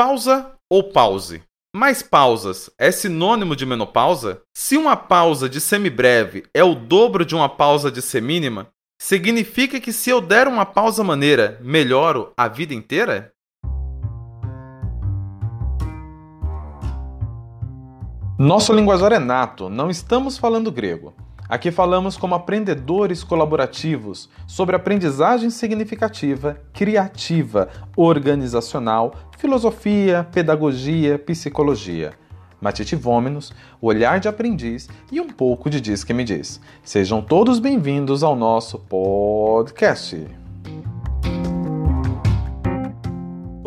Pausa ou pause? Mais pausas é sinônimo de menopausa? Se uma pausa de semibreve é o dobro de uma pausa de semínima, significa que se eu der uma pausa maneira, melhoro a vida inteira? Nosso linguajar é nato, não estamos falando grego. Aqui falamos como aprendedores colaborativos sobre aprendizagem significativa, criativa, organizacional, filosofia, pedagogia, psicologia. Matite Vômenos, o olhar de aprendiz e um pouco de Diz que me diz. Sejam todos bem-vindos ao nosso podcast.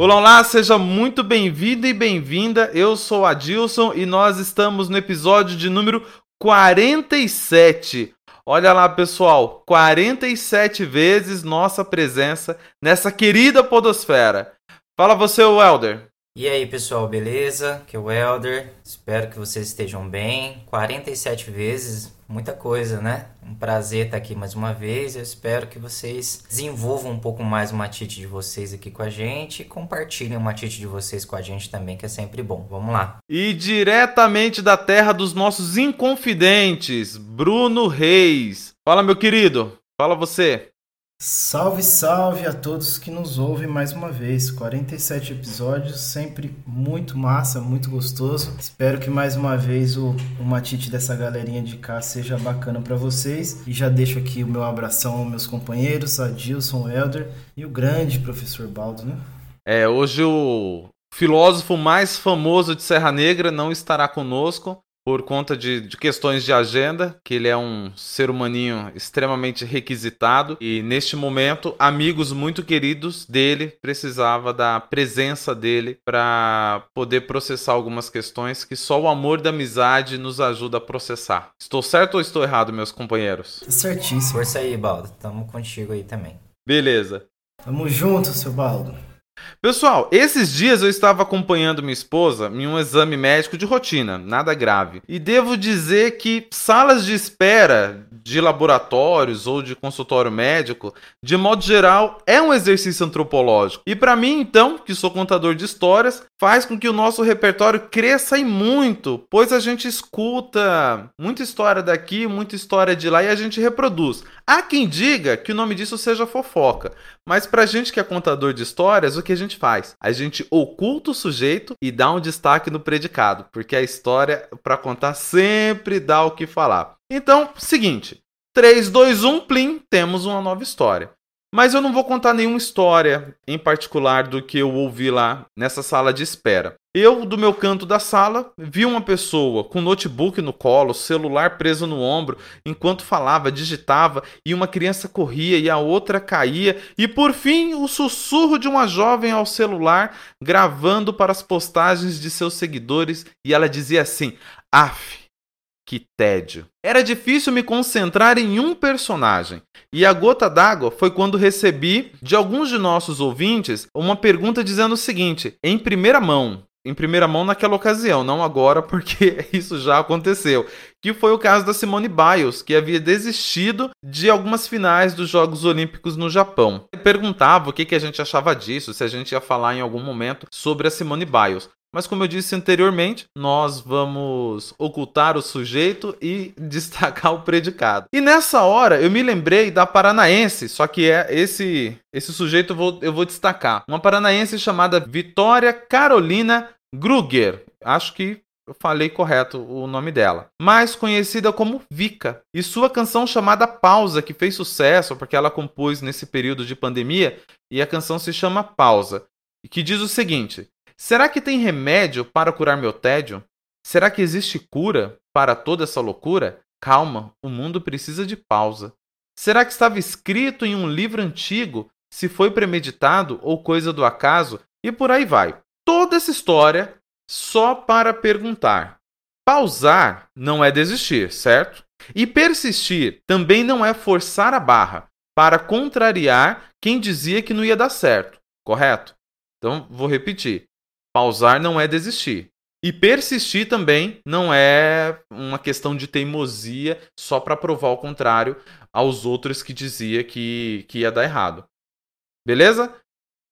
Olá, olá, seja muito bem-vindo e bem-vinda. Eu sou Adilson e nós estamos no episódio de número 47. Olha lá, pessoal, 47 vezes nossa presença nessa querida podosfera. Fala você, Welder. E aí, pessoal, beleza? Que é o Welder. Espero que vocês estejam bem. 47 vezes, muita coisa, né? Um prazer estar aqui mais uma vez. Eu espero que vocês desenvolvam um pouco mais o matite de vocês aqui com a gente e compartilhem o matite de vocês com a gente também, que é sempre bom. Vamos lá. E diretamente da terra dos nossos inconfidentes, Bruno Reis. Fala, meu querido. Fala você. Salve, salve a todos que nos ouvem mais uma vez. 47 episódios, sempre muito massa, muito gostoso. Espero que mais uma vez o, o matite dessa galerinha de cá seja bacana para vocês. E já deixo aqui o meu abração aos meus companheiros, a Dilson, Elder e o grande professor Baldo, né? É, hoje o filósofo mais famoso de Serra Negra não estará conosco por conta de, de, questões de agenda, que ele é um ser humaninho extremamente requisitado e neste momento amigos muito queridos dele precisava da presença dele para poder processar algumas questões que só o amor da amizade nos ajuda a processar. Estou certo ou estou errado, meus companheiros? Certíssimo. Força aí, Baldo. Tamo contigo aí também. Beleza. Tamo junto, seu Baldo. Pessoal, esses dias eu estava acompanhando minha esposa em um exame médico de rotina, nada grave. E devo dizer que salas de espera de laboratórios ou de consultório médico, de modo geral, é um exercício antropológico. E para mim, então, que sou contador de histórias, faz com que o nosso repertório cresça e muito, pois a gente escuta muita história daqui, muita história de lá e a gente reproduz. Há quem diga que o nome disso seja fofoca, mas pra gente que é contador de histórias, o que a gente faz? A gente oculta o sujeito e dá um destaque no predicado, porque a história para contar sempre dá o que falar. Então, seguinte, 3, 2, 1, plim, temos uma nova história. Mas eu não vou contar nenhuma história em particular do que eu ouvi lá nessa sala de espera. Eu, do meu canto da sala, vi uma pessoa com notebook no colo, celular preso no ombro, enquanto falava, digitava, e uma criança corria e a outra caía, e por fim o sussurro de uma jovem ao celular, gravando para as postagens de seus seguidores, e ela dizia assim: Af, que tédio. Era difícil me concentrar em um personagem. E a gota d'água foi quando recebi de alguns de nossos ouvintes uma pergunta dizendo o seguinte, em primeira mão, em primeira mão naquela ocasião, não agora, porque isso já aconteceu. Que foi o caso da Simone Biles, que havia desistido de algumas finais dos Jogos Olímpicos no Japão. Perguntava o que, a gente achava disso, se a gente ia falar em algum momento sobre a Simone Biles. Mas como eu disse anteriormente, nós vamos ocultar o sujeito e destacar o predicado. E nessa hora eu me lembrei da paranaense, só que é esse esse sujeito eu vou, eu vou destacar. Uma paranaense chamada Vitória Carolina Gruger. Acho que eu falei correto o nome dela. Mais conhecida como Vika. E sua canção chamada Pausa, que fez sucesso porque ela compôs nesse período de pandemia, e a canção se chama Pausa, e que diz o seguinte: Será que tem remédio para curar meu tédio? Será que existe cura para toda essa loucura? Calma, o mundo precisa de pausa. Será que estava escrito em um livro antigo, se foi premeditado ou coisa do acaso? E por aí vai. Toda essa história só para perguntar. Pausar não é desistir, certo? E persistir também não é forçar a barra para contrariar quem dizia que não ia dar certo, correto? Então, vou repetir. Pausar não é desistir. E persistir também não é uma questão de teimosia só para provar o contrário aos outros que dizia que, que ia dar errado. Beleza?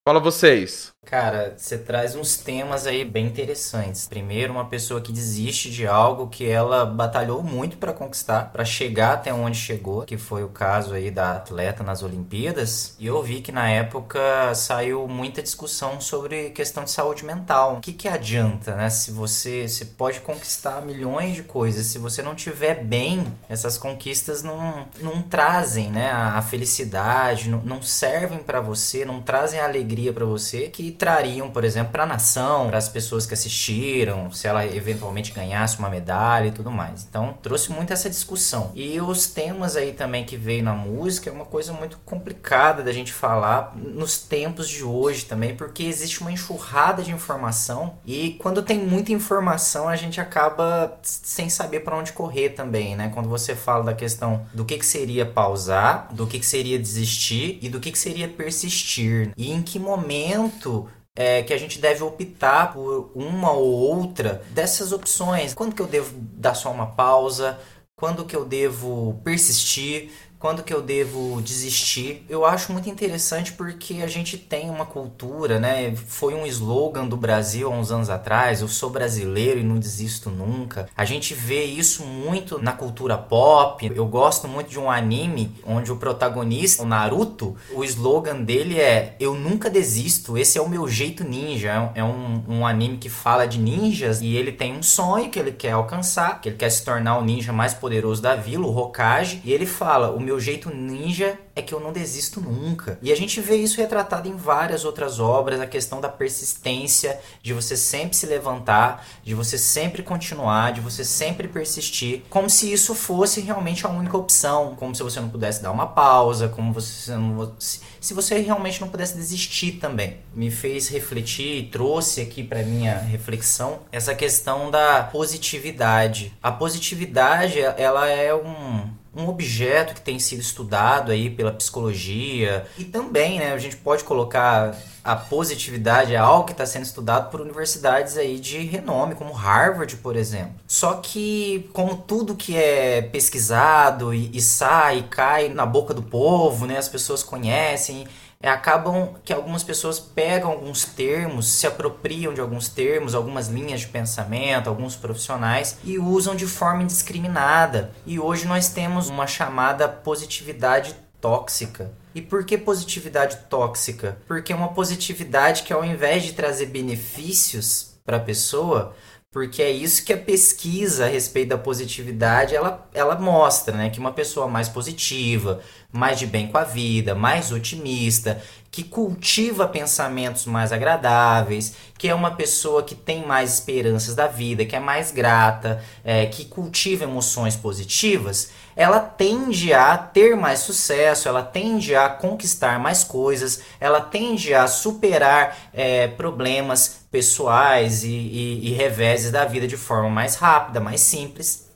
Fala vocês. Cara, você traz uns temas aí bem interessantes. Primeiro, uma pessoa que desiste de algo que ela batalhou muito para conquistar, para chegar até onde chegou, que foi o caso aí da atleta nas Olimpíadas. E eu vi que na época saiu muita discussão sobre questão de saúde mental. O que que adianta, né? Se você, você pode conquistar milhões de coisas, se você não tiver bem, essas conquistas não, não trazem, né, a felicidade, não, não servem para você, não trazem a alegria para você que trariam, por exemplo, para a nação, para as pessoas que assistiram, se ela eventualmente ganhasse uma medalha e tudo mais. Então, trouxe muito essa discussão. E os temas aí também que veio na música é uma coisa muito complicada da gente falar nos tempos de hoje também, porque existe uma enxurrada de informação e quando tem muita informação, a gente acaba sem saber para onde correr também, né? Quando você fala da questão do que, que seria pausar, do que, que seria desistir e do que, que seria persistir. E em que momento é, que a gente deve optar por uma ou outra dessas opções. Quando que eu devo dar só uma pausa? Quando que eu devo persistir? Quando que eu devo desistir. Eu acho muito interessante porque a gente tem uma cultura, né? Foi um slogan do Brasil há uns anos atrás, eu sou brasileiro e não desisto nunca. A gente vê isso muito na cultura pop. Eu gosto muito de um anime onde o protagonista, o Naruto, o slogan dele é eu nunca desisto, esse é o meu jeito ninja. É um, um anime que fala de ninjas e ele tem um sonho que ele quer alcançar, que ele quer se tornar o ninja mais poderoso da vila, o Hokage, e ele fala, o meu jeito ninja é que eu não desisto nunca. E a gente vê isso retratado em várias outras obras, a questão da persistência, de você sempre se levantar, de você sempre continuar, de você sempre persistir, como se isso fosse realmente a única opção, como se você não pudesse dar uma pausa, como você não, se você realmente não pudesse desistir também. Me fez refletir e trouxe aqui para minha reflexão essa questão da positividade. A positividade, ela é um um objeto que tem sido estudado aí pela psicologia e também, né, a gente pode colocar a positividade é algo que está sendo estudado por universidades aí de renome, como Harvard, por exemplo. Só que, como tudo que é pesquisado e, e sai cai na boca do povo, né, as pessoas conhecem acabam que algumas pessoas pegam alguns termos, se apropriam de alguns termos, algumas linhas de pensamento, alguns profissionais e usam de forma indiscriminada. E hoje nós temos uma chamada positividade tóxica. E por que positividade tóxica? Porque é uma positividade que ao invés de trazer benefícios para a pessoa, porque é isso que a pesquisa a respeito da positividade ela, ela mostra, né? Que uma pessoa mais positiva, mais de bem com a vida, mais otimista, que cultiva pensamentos mais agradáveis, que é uma pessoa que tem mais esperanças da vida, que é mais grata, é, que cultiva emoções positivas, ela tende a ter mais sucesso, ela tende a conquistar mais coisas, ela tende a superar é, problemas pessoais e, e, e reveses da vida de forma mais rápida, mais simples.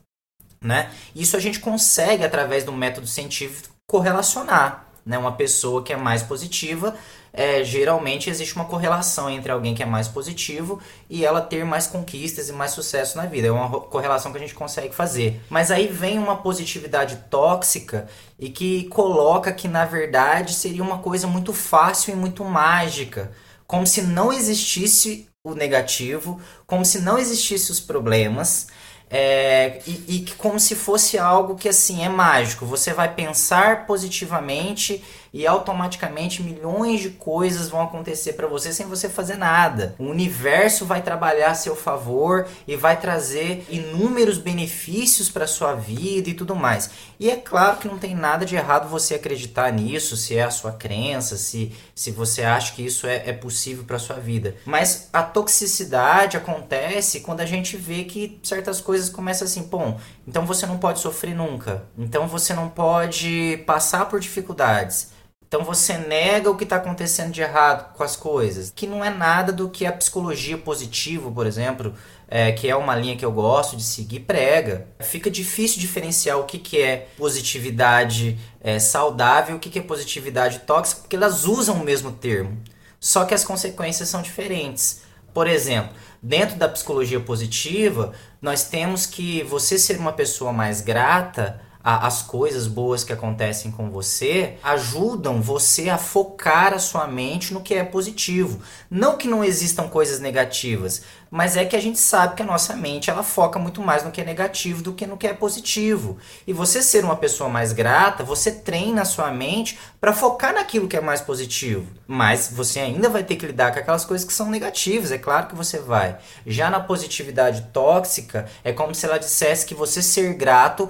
Né? Isso a gente consegue, através do método científico, correlacionar. Né? Uma pessoa que é mais positiva é, geralmente existe uma correlação entre alguém que é mais positivo e ela ter mais conquistas e mais sucesso na vida. É uma correlação que a gente consegue fazer. Mas aí vem uma positividade tóxica e que coloca que na verdade seria uma coisa muito fácil e muito mágica. Como se não existisse o negativo, como se não existisse os problemas. É, e, e como se fosse algo que assim é mágico. Você vai pensar positivamente e automaticamente milhões de coisas vão acontecer para você sem você fazer nada. O universo vai trabalhar a seu favor e vai trazer inúmeros benefícios para sua vida e tudo mais. E é claro que não tem nada de errado você acreditar nisso, se é a sua crença, se, se você acha que isso é, é possível para sua vida. Mas a toxicidade acontece quando a gente vê que certas coisas começam assim, bom, então você não pode sofrer nunca. Então você não pode passar por dificuldades. Então você nega o que está acontecendo de errado com as coisas, que não é nada do que a psicologia positiva, por exemplo, é, que é uma linha que eu gosto de seguir, prega. Fica difícil diferenciar o que, que é positividade é, saudável e o que, que é positividade tóxica, porque elas usam o mesmo termo, só que as consequências são diferentes. Por exemplo, dentro da psicologia positiva, nós temos que você ser uma pessoa mais grata a, as coisas boas que acontecem com você ajudam você a focar a sua mente no que é positivo. Não que não existam coisas negativas, mas é que a gente sabe que a nossa mente ela foca muito mais no que é negativo do que no que é positivo. E você ser uma pessoa mais grata, você treina a sua mente para focar naquilo que é mais positivo. Mas você ainda vai ter que lidar com aquelas coisas que são negativas, é claro que você vai. Já na positividade tóxica, é como se ela dissesse que você ser grato,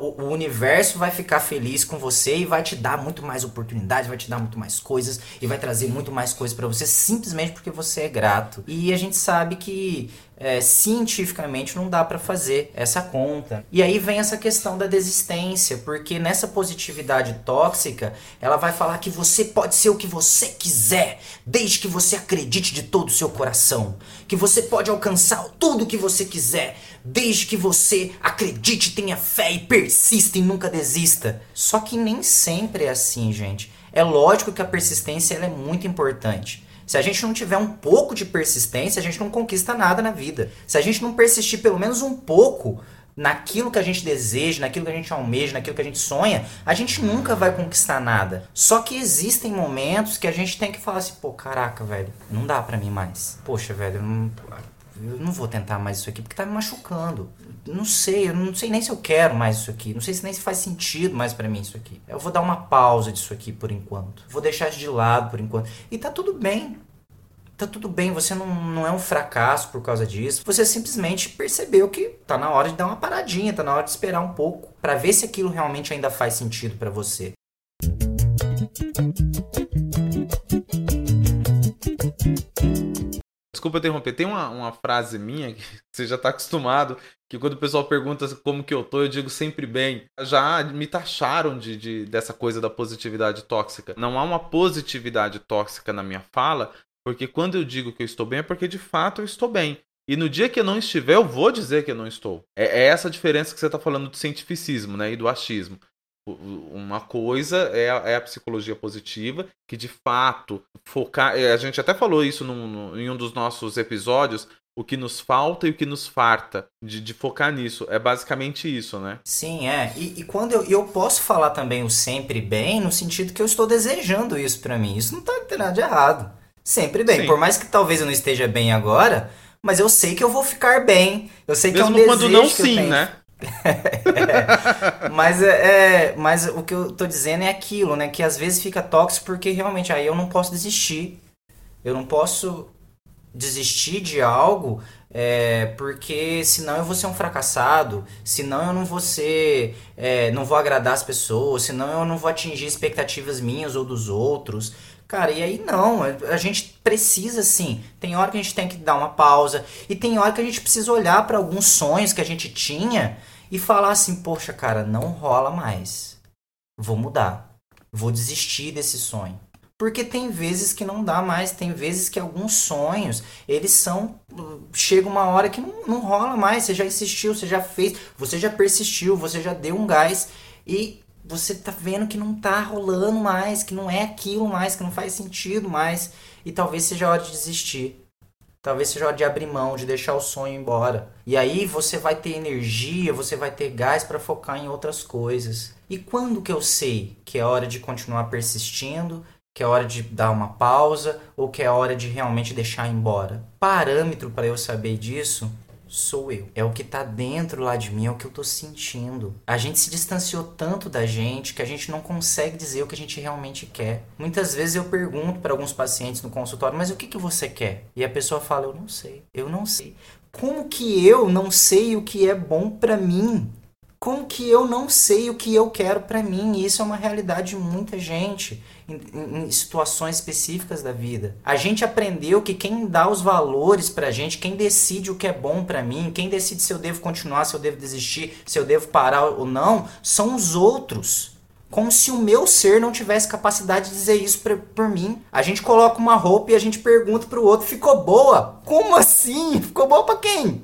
o universo vai ficar feliz com você e vai te dar muito mais oportunidades, vai te dar muito mais coisas e vai trazer muito mais coisas para você simplesmente porque você é grato. E a gente sabe que é, cientificamente não dá para fazer essa conta. E aí vem essa questão da desistência, porque nessa positividade tóxica, ela vai falar que você pode ser o que você quiser, desde que você acredite de todo o seu coração, que você pode alcançar tudo o que você quiser, desde que você acredite, tenha fé e persista e nunca desista. Só que nem sempre é assim, gente. É lógico que a persistência é muito importante. Se a gente não tiver um pouco de persistência, a gente não conquista nada na vida. Se a gente não persistir pelo menos um pouco naquilo que a gente deseja, naquilo que a gente almeja, naquilo que a gente sonha, a gente nunca vai conquistar nada. Só que existem momentos que a gente tem que falar assim, pô, caraca, velho, não dá para mim mais. Poxa, velho, não, eu não vou tentar mais isso aqui porque tá me machucando. Não sei, eu não sei nem se eu quero mais isso aqui. Não sei se nem se faz sentido mais para mim isso aqui. Eu vou dar uma pausa disso aqui por enquanto. Vou deixar de lado por enquanto. E tá tudo bem. Tá tudo bem, você não, não é um fracasso por causa disso. Você simplesmente percebeu que tá na hora de dar uma paradinha, tá na hora de esperar um pouco para ver se aquilo realmente ainda faz sentido para você. Desculpa interromper, tem uma, uma frase minha que você já está acostumado, que quando o pessoal pergunta como que eu tô, eu digo sempre bem. Já me taxaram de, de, dessa coisa da positividade tóxica. Não há uma positividade tóxica na minha fala, porque quando eu digo que eu estou bem é porque de fato eu estou bem. E no dia que eu não estiver, eu vou dizer que eu não estou. É, é essa a diferença que você está falando do cientificismo né, e do achismo. Uma coisa é a, é a, psicologia positiva, que de fato focar. É, a gente até falou isso num, num, em um dos nossos episódios. O que nos falta e o que nos farta, de, de focar nisso. É basicamente isso, né? Sim, é. E, e quando eu, eu posso falar também o sempre bem, no sentido que eu estou desejando isso para mim. Isso não tá tem nada de errado. Sempre bem. Sim. Por mais que talvez eu não esteja bem agora, mas eu sei que eu vou ficar bem. Eu sei Mesmo que é um quando não sim, né? é, mas é, mas o que eu tô dizendo é aquilo, né? Que às vezes fica tóxico porque realmente aí eu não posso desistir. Eu não posso desistir de algo é, porque senão eu vou ser um fracassado, senão eu não vou ser, é, não vou agradar as pessoas, senão eu não vou atingir expectativas minhas ou dos outros. Cara, e aí não, a gente precisa sim. Tem hora que a gente tem que dar uma pausa e tem hora que a gente precisa olhar para alguns sonhos que a gente tinha e falar assim: "Poxa, cara, não rola mais. Vou mudar. Vou desistir desse sonho". Porque tem vezes que não dá mais, tem vezes que alguns sonhos, eles são. Chega uma hora que não, não rola mais. Você já insistiu, você já fez, você já persistiu, você já deu um gás e você tá vendo que não tá rolando mais, que não é aquilo mais, que não faz sentido mais. E talvez seja a hora de desistir. Talvez seja hora de abrir mão, de deixar o sonho embora. E aí você vai ter energia, você vai ter gás para focar em outras coisas. E quando que eu sei que é hora de continuar persistindo, que é hora de dar uma pausa ou que é hora de realmente deixar embora? Parâmetro para eu saber disso sou eu. É o que tá dentro lá de mim, é o que eu tô sentindo. A gente se distanciou tanto da gente que a gente não consegue dizer o que a gente realmente quer. Muitas vezes eu pergunto para alguns pacientes no consultório, mas o que, que você quer? E a pessoa fala, eu não sei, eu não sei. Como que eu não sei o que é bom para mim? Como que eu não sei o que eu quero para mim? E isso é uma realidade de muita gente em, em, situações específicas da vida. A gente aprendeu que quem dá os valores pra gente, quem decide o que é bom para mim, quem decide se eu devo continuar, se eu devo desistir, se eu devo parar ou não, são os outros. Como se o meu ser não tivesse capacidade de dizer isso pra, por mim. A gente coloca uma roupa e a gente pergunta pro outro: ficou boa? Como assim? Ficou boa pra quem?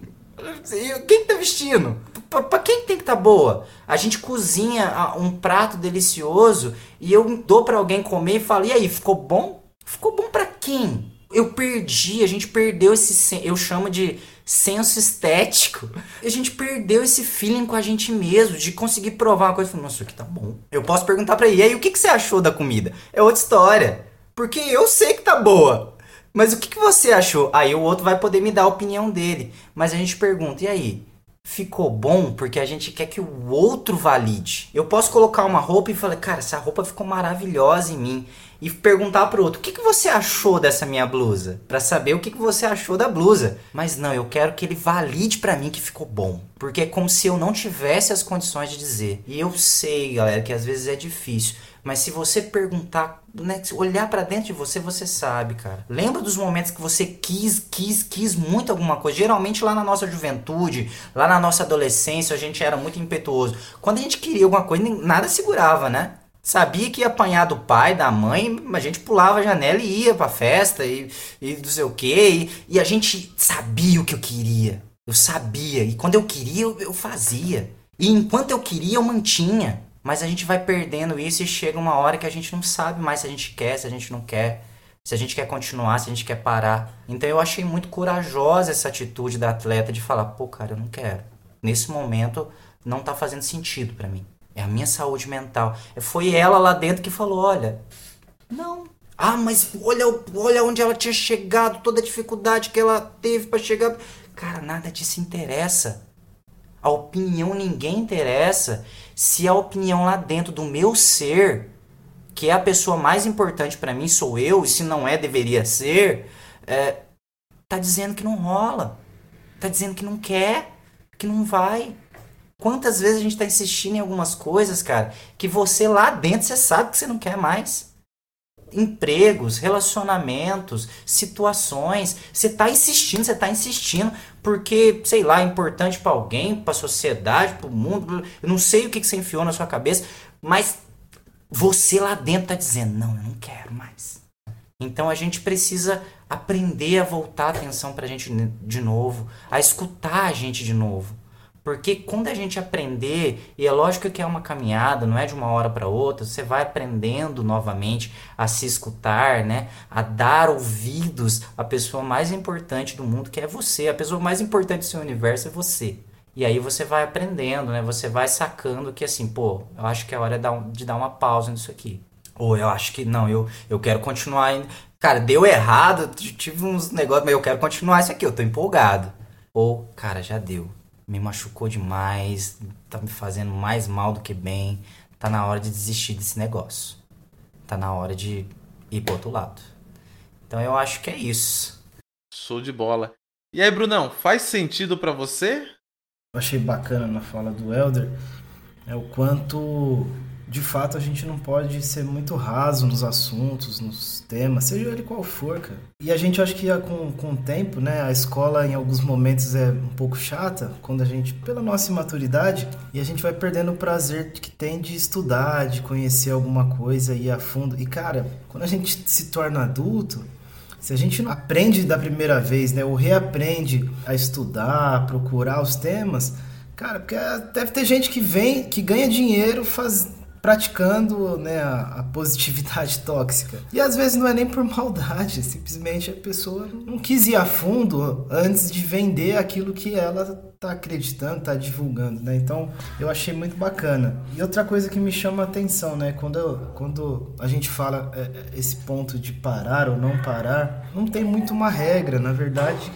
Quem tá vestindo? Pra quem tem que estar tá boa? A gente cozinha um prato delicioso e eu dou para alguém comer e falo: "E aí, ficou bom?" Ficou bom para quem? eu perdi, a gente perdeu esse. Eu chamo de senso estético. A gente perdeu esse feeling com a gente mesmo, de conseguir provar uma coisa. Falei, Nossa, isso aqui tá bom. Eu posso perguntar pra ele, e aí, o que, que você achou da comida? É outra história. Porque eu sei que tá boa. Mas o que, que você achou? Aí o outro vai poder me dar a opinião dele. Mas a gente pergunta, e aí? Ficou bom porque a gente quer que o outro valide. Eu posso colocar uma roupa e falar, cara, essa roupa ficou maravilhosa em mim e perguntar pro outro: "O que, que você achou dessa minha blusa?" Para saber o que, que você achou da blusa. Mas não, eu quero que ele valide para mim que ficou bom, porque é como se eu não tivesse as condições de dizer. E eu sei, galera, que às vezes é difícil, mas se você perguntar, né, olhar para dentro de você, você sabe, cara. Lembra dos momentos que você quis, quis, quis muito alguma coisa? Geralmente lá na nossa juventude, lá na nossa adolescência, a gente era muito impetuoso. Quando a gente queria alguma coisa, nada segurava, né? Sabia que ia apanhar do pai, da mãe, a gente pulava a janela e ia pra festa e, e não sei o que. E, e, a gente sabia o que eu queria. Eu sabia. E quando eu queria, eu, eu fazia. E enquanto eu queria, eu mantinha. Mas a gente vai perdendo isso e chega uma hora que a gente não sabe mais se a gente quer, se a gente não quer. Se a gente quer continuar, se a gente quer parar. Então eu achei muito corajosa essa atitude da atleta de falar: pô, cara, eu não quero. Nesse momento não tá fazendo sentido para mim. É a minha saúde mental. Foi ela lá dentro que falou: olha, não. Ah, mas olha, olha onde ela tinha chegado, toda a dificuldade que ela teve para chegar. Cara, nada disso interessa. A opinião ninguém interessa. Se a opinião lá dentro do meu ser, que é a pessoa mais importante para mim, sou eu, e se não é, deveria ser, é, tá dizendo que não rola. Tá dizendo que não quer, que não vai. Quantas vezes a gente tá insistindo em algumas coisas, cara, que você lá dentro você sabe que você não quer mais. Empregos, relacionamentos, situações, você tá insistindo, você tá insistindo porque, sei lá, é importante para alguém, para a sociedade, para o mundo, eu não sei o que, que você enfiou na sua cabeça, mas você lá dentro tá dizendo: "Não, eu não quero mais". Então a gente precisa aprender a voltar a atenção pra gente de novo, a escutar a gente de novo. Porque quando a gente aprender, e é lógico que é uma caminhada, não é de uma hora para outra, você vai aprendendo novamente a se escutar, né? A dar ouvidos à pessoa mais importante do mundo, que é você. A pessoa mais importante do seu universo é você. E aí você vai aprendendo, né? Você vai sacando que assim, pô, eu acho que é hora de dar uma pausa nisso aqui. Ou eu acho que não, eu, eu quero continuar ainda. Cara, deu errado, tive uns negócios, mas eu quero continuar isso aqui, eu tô empolgado. Ou, cara, já deu me machucou demais, tá me fazendo mais mal do que bem. Tá na hora de desistir desse negócio. Tá na hora de ir pro outro lado. Então eu acho que é isso. Show de bola. E aí, Brunão, faz sentido para você? Eu achei bacana na fala do Elder é o quanto de fato a gente não pode ser muito raso nos assuntos, nos temas, seja ele qual for, cara. E a gente acha que com, com o tempo, né, a escola em alguns momentos é um pouco chata, quando a gente, pela nossa imaturidade, e a gente vai perdendo o prazer que tem de estudar, de conhecer alguma coisa e a fundo. E cara, quando a gente se torna adulto, se a gente não aprende da primeira vez, né, ou reaprende a estudar, procurar os temas, cara, porque deve ter gente que vem, que ganha dinheiro faz, praticando né, a, a, positividade tóxica. E às vezes não é nem por maldade, simplesmente a pessoa não quis ir a fundo antes de vender aquilo que ela tá acreditando, tá divulgando, né? Então eu achei muito bacana. E outra coisa que me chama a atenção, né? Quando, quando a gente fala é, é, esse ponto de parar ou não parar, não tem muito uma regra, na verdade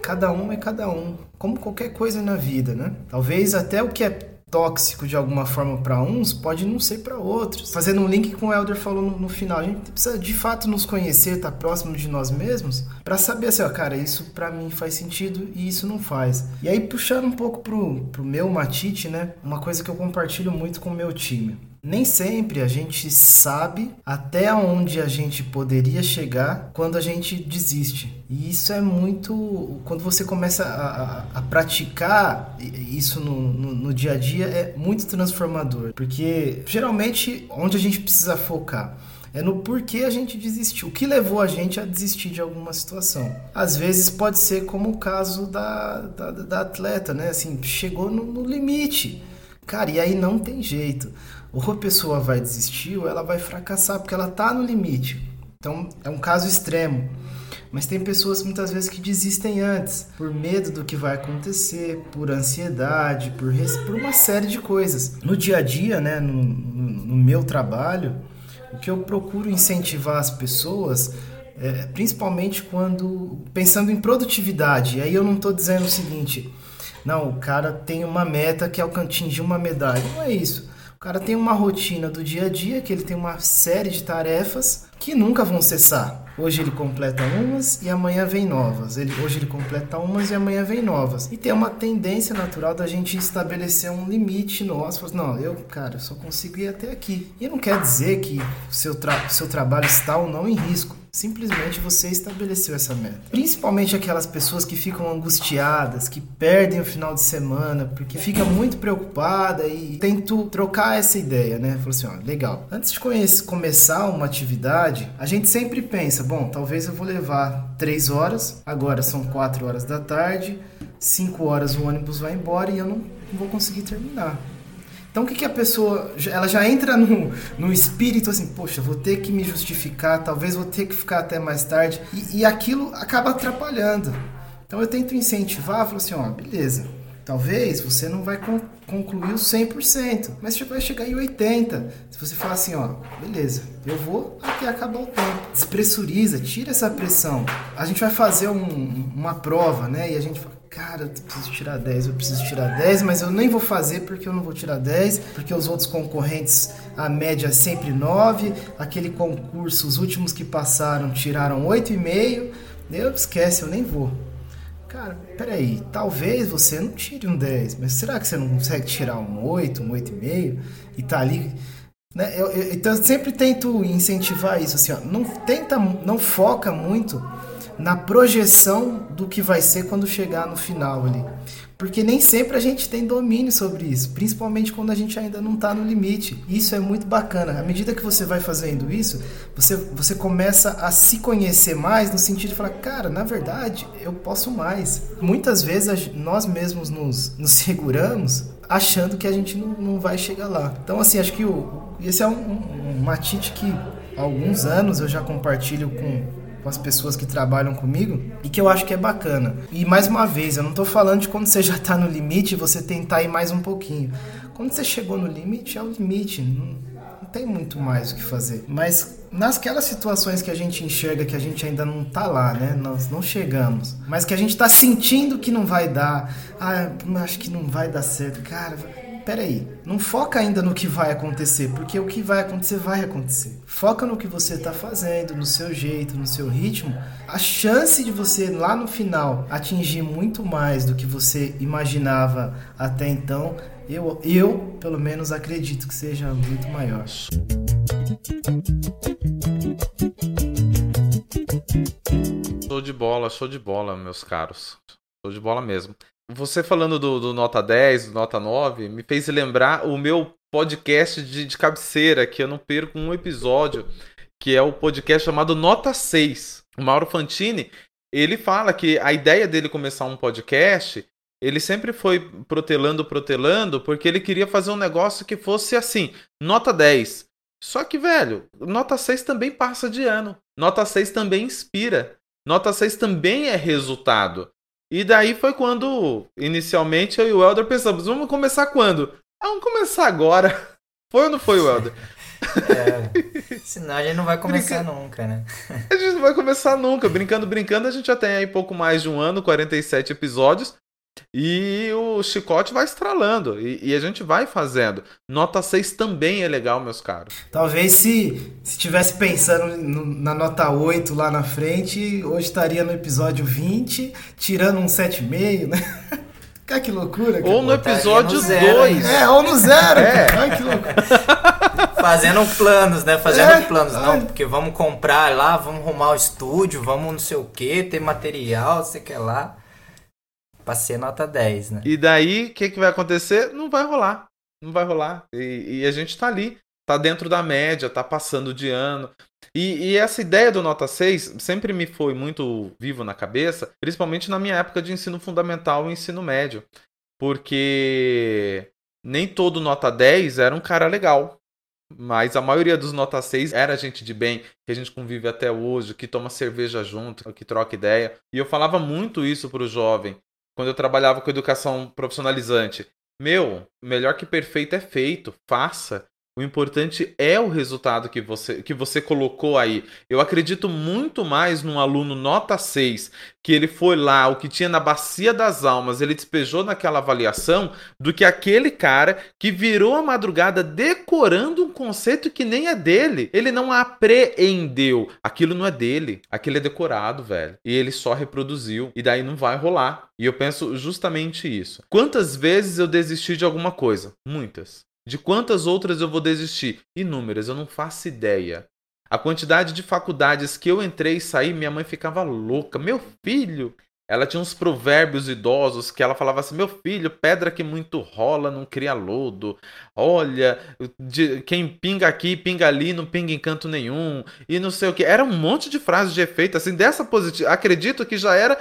cada um é cada um, como qualquer coisa na vida, né? Talvez até o que é tóxico de alguma forma para uns pode não ser para outros. Fazendo um link com o Elder falou no, no, final, a gente precisa de fato nos conhecer, estar tá próximo de nós mesmos, para saber assim, ó, cara, isso para mim faz sentido e isso não faz. E aí puxando um pouco pro, pro meu matite, né? Uma coisa que eu compartilho muito com o meu time. Nem sempre a gente sabe até onde a gente poderia chegar quando a gente desiste. E isso é muito. Quando você começa a, a, a praticar isso no, no, no, dia a dia, é muito transformador. Porque geralmente onde a gente precisa focar é no porquê a gente desistiu. O que levou a gente a desistir de alguma situação. Às vezes pode ser como o caso da, da, da atleta, né? Assim, chegou no, no limite. Cara, e aí não tem jeito ou a pessoa vai desistir ou ela vai fracassar porque ela está no limite. Então é um caso extremo. Mas tem pessoas muitas vezes que desistem antes, por medo do que vai acontecer, por ansiedade, por, por uma série de coisas. No dia a dia, né, no, no, no meu trabalho, o que eu procuro incentivar as pessoas é, principalmente quando pensando em produtividade. E aí eu não estou dizendo o seguinte, não, o cara tem uma meta que é atingir uma medalha. Não é isso. O cara tem uma rotina do dia a dia, que ele tem uma série de tarefas que nunca vão cessar. Hoje ele completa umas e amanhã vem novas. Ele, hoje ele completa umas e amanhã vem novas. E tem uma tendência natural da gente estabelecer um limite nosso. Não, eu, cara, eu só consigo ir até aqui. E não quer dizer que o seu, tra seu trabalho está ou não em risco. Simplesmente você estabeleceu essa meta. Principalmente aquelas pessoas que ficam angustiadas, que perdem o final de semana, porque fica muito preocupada e tento trocar essa ideia, né? Falou assim, ó, legal. Antes de conhecer, começar uma atividade, a gente sempre pensa, bom, talvez eu vou levar três horas, agora são quatro horas da tarde, cinco horas o ônibus vai embora e eu não vou conseguir terminar. Então o que, que a pessoa. Ela já entra no, no espírito assim, poxa, vou ter que me justificar, talvez vou ter que ficar até mais tarde. E, e aquilo acaba atrapalhando. Então eu tento incentivar, falo assim, ó, beleza. Talvez você não vai con concluir o 100%, mas você vai chegar em 80%. Se você falar assim, ó, beleza, eu vou até acabar o tempo. Despressuriza, tira essa pressão. A gente vai fazer um, uma prova, né? E a gente fala, cara, eu preciso tirar 10, eu preciso tirar 10, mas eu nem vou fazer porque eu não vou tirar 10, porque os outros concorrentes, a média é sempre 9, aquele concurso, os últimos que passaram tiraram 8,5, eu esquece, eu nem vou. Cara, peraí, talvez você não tire um 10, mas será que você não consegue tirar um 8, um 8,5 e tá ali... Né? Eu, eu, então eu sempre tento incentivar isso, assim, ó, não tenta, não foca muito na projeção do que vai ser quando chegar no final ali. Porque nem sempre a gente tem domínio sobre isso, principalmente quando a gente ainda não está no limite. Isso é muito bacana. À medida que você vai fazendo isso, você, você começa a se conhecer mais no sentido de falar, cara, na verdade, eu posso mais. Muitas vezes nós mesmos nos, nos seguramos achando que a gente não, não vai chegar lá. Então, assim, acho que o, esse é um, um, uma atitude que há alguns anos eu já compartilho com com as pessoas que trabalham comigo e que eu acho que é bacana. E mais uma vez, eu não estou falando de quando você já está no limite você tentar ir mais um pouquinho. Quando você chegou no limite, é o limite. Não, tem muito mais o que fazer. Mas nasquelas situações que a gente enxerga que a gente ainda não está lá, né? Nós não chegamos. Mas que a gente está sentindo que não vai dar. Ah, acho que não vai dar certo. Cara, peraí, não foca ainda no que vai acontecer, porque o que vai acontecer vai acontecer. Foca no que você está fazendo, no seu jeito, no seu ritmo. A chance de você lá no final atingir muito mais do que você imaginava até então, eu, eu pelo menos acredito que seja muito maior. Show de bola, show de bola, meus caros. Show de bola mesmo. Você falando do, do, Nota 10, do Nota 9, me fez lembrar o meu podcast de, de cabeceira, que eu não perco um episódio, que é o podcast chamado Nota 6. O Mauro Fantini, ele fala que a ideia dele começar um podcast, ele sempre foi protelando, protelando, porque ele queria fazer um negócio que fosse assim, nota 10. Só que, velho, nota 6 também passa de ano. Nota 6 também inspira. Nota 6 também é resultado. E daí foi quando, inicialmente, eu e o Helder pensamos, vamos começar quando? Ah, vamos começar agora. Foi ou não foi, Helder? É, senão a gente não vai começar Brinca... nunca, né? A gente não vai começar nunca. Brincando, brincando, a gente já tem aí pouco mais de um ano, 47 episódios. E o chicote vai estralando. E, e, a gente vai fazendo. Nota 6 também é legal, meus caros. Talvez se estivesse pensando no, na nota 8 lá na frente, hoje estaria no episódio 20, tirando um 7,5, né? Cara, que loucura. Ou no episódio 2. É, ou no zero. É. Ai, que loucura. Fazendo planos, né? Fazendo é. planos. Não, porque vamos comprar lá, vamos arrumar o estúdio, vamos não sei o que, ter material, sei que lá pra ser nota 10, né? E daí, o que, que vai acontecer? Não vai rolar. Não vai rolar. E, e, a gente tá ali, tá dentro da média, tá passando de ano. E, e, essa ideia do nota 6 sempre me foi muito vivo na cabeça, principalmente na minha época de ensino fundamental e ensino médio. Porque nem todo nota 10 era um cara legal. mas a maioria dos nota 6 era gente de bem, que a gente convive até hoje, que toma cerveja junto, que troca ideia. E eu falava muito isso pro jovem, quando eu trabalhava com educação profissionalizante. Meu, melhor que perfeito é feito, faça. O importante é o resultado que você, que você colocou aí. Eu acredito muito mais num aluno nota 6, que ele foi lá, o que tinha na bacia das almas, ele despejou naquela avaliação, do que aquele cara que virou a madrugada decorando um conceito que nem é dele. Ele não apreendeu. Aquilo não é dele. Aquilo é decorado, velho. E ele só reproduziu. E daí não vai rolar. E eu penso justamente isso. Quantas vezes eu desisti de alguma coisa? Muitas. De quantas outras eu vou desistir? Inúmeras, eu não faço ideia. A quantidade de faculdades que eu entrei e saí, minha mãe ficava louca. Meu filho! Ela tinha uns provérbios idosos que ela falava assim: Meu filho, pedra que muito rola não cria lodo. Olha, de, quem pinga aqui, pinga ali, não pinga em canto nenhum. E não sei o que. Era um monte de frases de efeito, assim, dessa positiva. Acredito que já era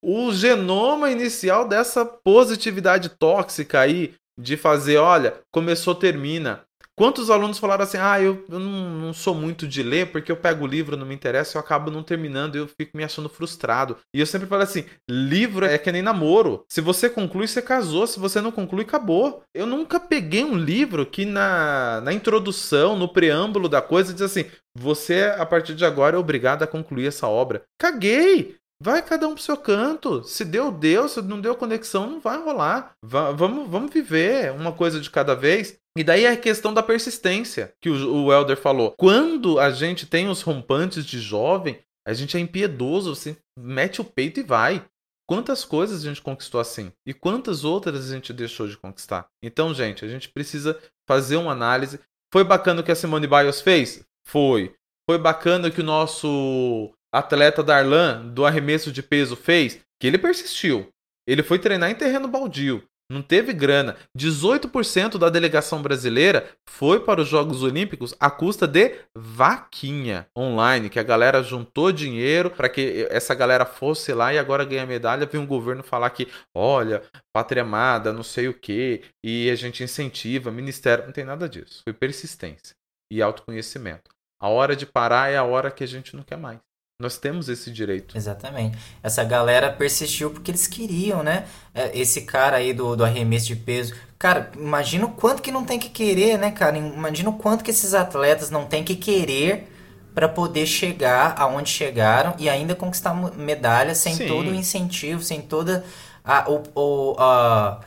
o genoma inicial dessa positividade tóxica aí de fazer, olha, começou, termina. Quantos alunos falaram assim, ah, eu, eu não, não, sou muito de ler, porque eu pego o livro, não me interessa, eu acabo não terminando, eu fico me achando frustrado. E eu sempre falo assim, livro é que nem namoro. Se você conclui, você casou. Se você não conclui, acabou. Eu nunca peguei um livro que na, na introdução, no preâmbulo da coisa, diz assim, você, a partir de agora, é obrigado a concluir essa obra. Caguei! Vai cada um pro seu canto. Se deu, deu. Se não deu conexão, não vai rolar. Va vamos, vamos viver uma coisa de cada vez. E daí é a questão da persistência que o, o Elder falou. Quando a gente tem os rompantes de jovem, a gente é impiedoso, você mete o peito e vai. Quantas coisas a gente conquistou assim? E quantas outras a gente deixou de conquistar? Então, gente, a gente precisa fazer uma análise. Foi bacana o que a Simone Biles fez? Foi. Foi bacana que o nosso atleta Darlan do arremesso de peso fez? Que ele persistiu. Ele foi treinar em terreno baldio. Não teve grana. 18% da delegação brasileira foi para os Jogos Olímpicos à custa de vaquinha online, que a galera juntou dinheiro para que essa galera fosse lá e agora ganha medalha. Viu um governo falar que, olha, pátria amada, não sei o que, e a gente incentiva, ministério. Não tem nada disso. Foi persistência e autoconhecimento. A hora de parar é a hora que a gente não quer mais. Nós temos esse direito. Exatamente. Essa galera persistiu porque eles queriam, né? É, esse cara aí do, do arremesso de peso. Cara, imagina o quanto que não tem que querer, né, cara? Imagina o quanto que esses atletas não têm que querer para poder chegar aonde chegaram e ainda conquistar medalha sem Sim. todo o incentivo, sem toda a, o, o, a,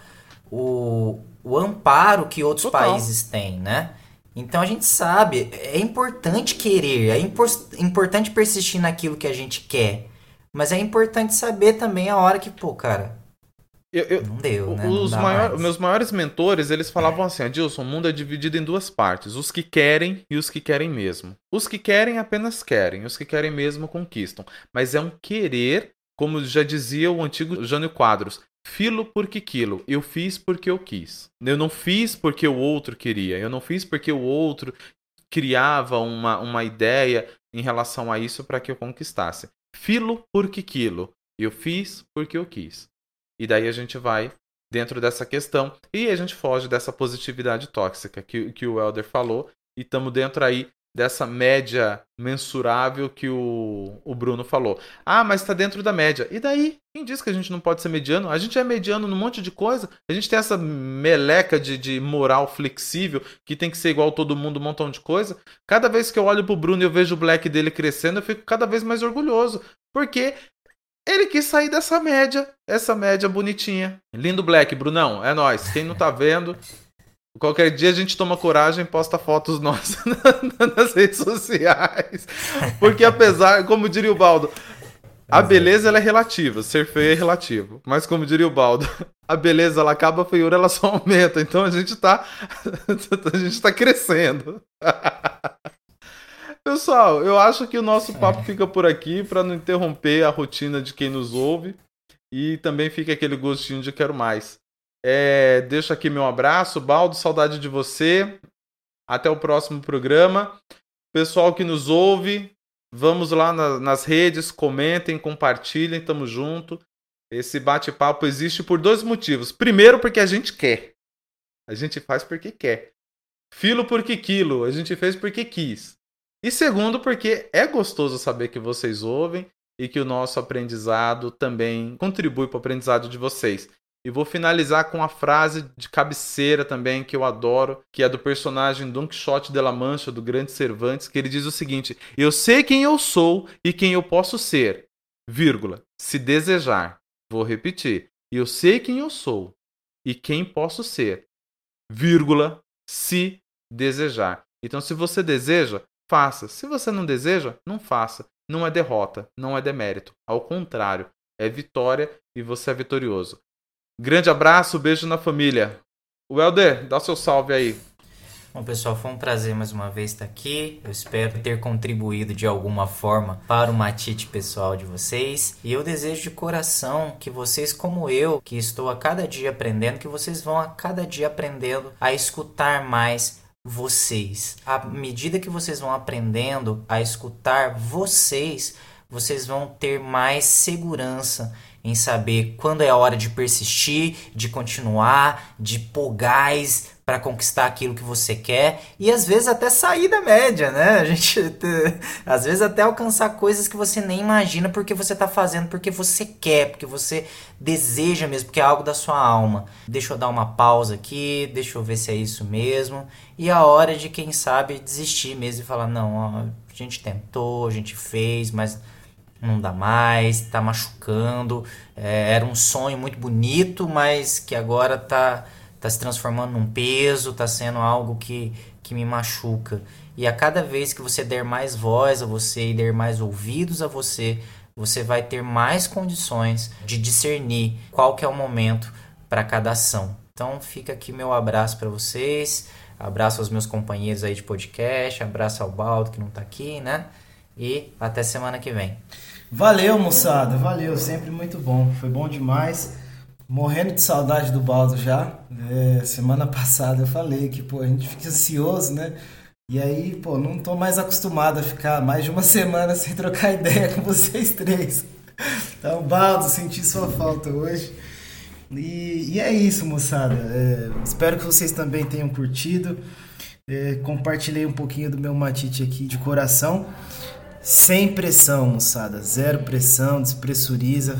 o, o amparo que outros Total. países têm, né? Então a gente sabe, é importante querer, é impor importante persistir naquilo que a gente quer. Mas é importante saber também a hora que, pô, cara. Eu, eu, não deu, né? Os maior, meus maiores mentores, eles falavam assim: Adilson, o mundo é dividido em duas partes: os que querem e os que querem mesmo. Os que querem apenas querem, os que querem mesmo conquistam. Mas é um querer, como já dizia o antigo Jânio Quadros: filo porque quilo. Eu fiz porque eu quis. Eu não fiz porque o outro queria. Eu não fiz porque o outro criava uma, uma ideia em relação a isso para que eu conquistasse. Filo porque quilo. Eu fiz porque eu quis. E daí a gente vai dentro dessa questão e a gente foge dessa positividade tóxica que, que o Elder falou e estamos dentro aí dessa média mensurável que o, o Bruno falou. Ah, mas está dentro da média. E daí? Quem diz que a gente não pode ser mediano? A gente é mediano num monte de coisa. A gente tem essa meleca de, de moral flexível que tem que ser igual todo mundo, um montão de coisa. Cada vez que eu olho pro Bruno e eu vejo o black dele crescendo, eu fico cada vez mais orgulhoso. Porque ele quis sair dessa média, essa média bonitinha. Lindo black, Brunão, é nós. Quem não tá vendo, Qualquer dia a gente toma coragem e posta fotos nossas nas redes sociais. Porque apesar, como diria o Baldo, a beleza ela é relativa, ser feio é relativo. Mas como diria o Baldo, a beleza ela acaba, a feiura ela só aumenta. Então a gente tá a gente tá crescendo. Pessoal, eu acho que o nosso papo fica por aqui para não interromper a rotina de quem nos ouve e também fica aquele gostinho de quero mais. É, deixo aqui meu abraço. Baldo, saudade de você. Até o próximo programa. Pessoal que nos ouve, vamos lá na, nas redes, comentem, compartilhem, tamo junto. Esse bate-papo existe por dois motivos. Primeiro, porque a gente quer. A gente faz porque quer. Filo porque quilo, a gente fez porque quis. E segundo, porque é gostoso saber que vocês ouvem e que o nosso aprendizado também contribui para o aprendizado de vocês. E vou finalizar com a frase de cabeceira também que eu adoro, que é do personagem Don Quixote de la Mancha, do Grande Cervantes, que ele diz o seguinte: Eu sei quem eu sou e quem eu posso ser, vírgula, se desejar. Vou repetir. Eu sei quem eu sou e quem posso ser, vírgula, se desejar. Então, se você deseja, faça. Se você não deseja, não faça. Não é derrota, não é demérito. Ao contrário, é vitória e você é vitorioso. Grande abraço, beijo na família. O Helder, dá seu salve aí. Bom, pessoal, foi um prazer mais uma vez estar aqui. Eu espero ter contribuído de alguma forma para o matite pessoal de vocês. E eu desejo de coração que vocês, como eu, que estou a cada dia aprendendo, que vocês vão a cada dia aprendendo a escutar mais vocês. À medida que vocês vão aprendendo a escutar vocês, vocês vão ter mais segurança em saber quando é a hora de persistir, de continuar, de pôr gás para conquistar aquilo que você quer e às vezes até sair da média, né? A gente às vezes até alcançar coisas que você nem imagina porque você está fazendo porque você quer, porque você deseja mesmo, porque é algo da sua alma. Deixa eu dar uma pausa aqui, deixa eu ver se é isso mesmo. E a hora de quem sabe desistir mesmo e falar não, ó, a gente tentou, a gente fez, mas não dá mais, tá machucando. É, era um sonho muito bonito, mas que agora tá, tá se transformando num peso, tá sendo algo que, que me machuca. E a cada vez que você der mais voz a você e der mais ouvidos a você, você vai ter mais condições de discernir qual que é o momento para cada ação. Então fica aqui meu abraço para vocês, abraço aos meus companheiros aí de podcast, abraço ao Baldo que não está aqui, né? E até semana que vem. Valeu, moçada, valeu, sempre muito bom, foi bom demais. Morrendo de saudade do Baldo já. É, semana passada eu falei que pô, a gente fica ansioso, né? E aí, pô, não tô mais acostumado a ficar mais de uma semana sem trocar ideia com vocês três. Então, Baldo, senti sua falta hoje. E, e é isso, moçada. É, espero que vocês também tenham curtido. É, compartilhei um pouquinho do meu matite aqui de coração. Sem pressão, moçada. Zero pressão, despressuriza.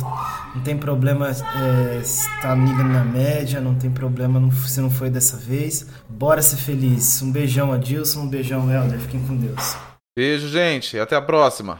Não tem problema é, estar na média, não tem problema não, se não foi dessa vez. Bora ser feliz. Um beijão, Adilson. Um beijão, Helder. Fiquem com Deus. Beijo, gente. Até a próxima.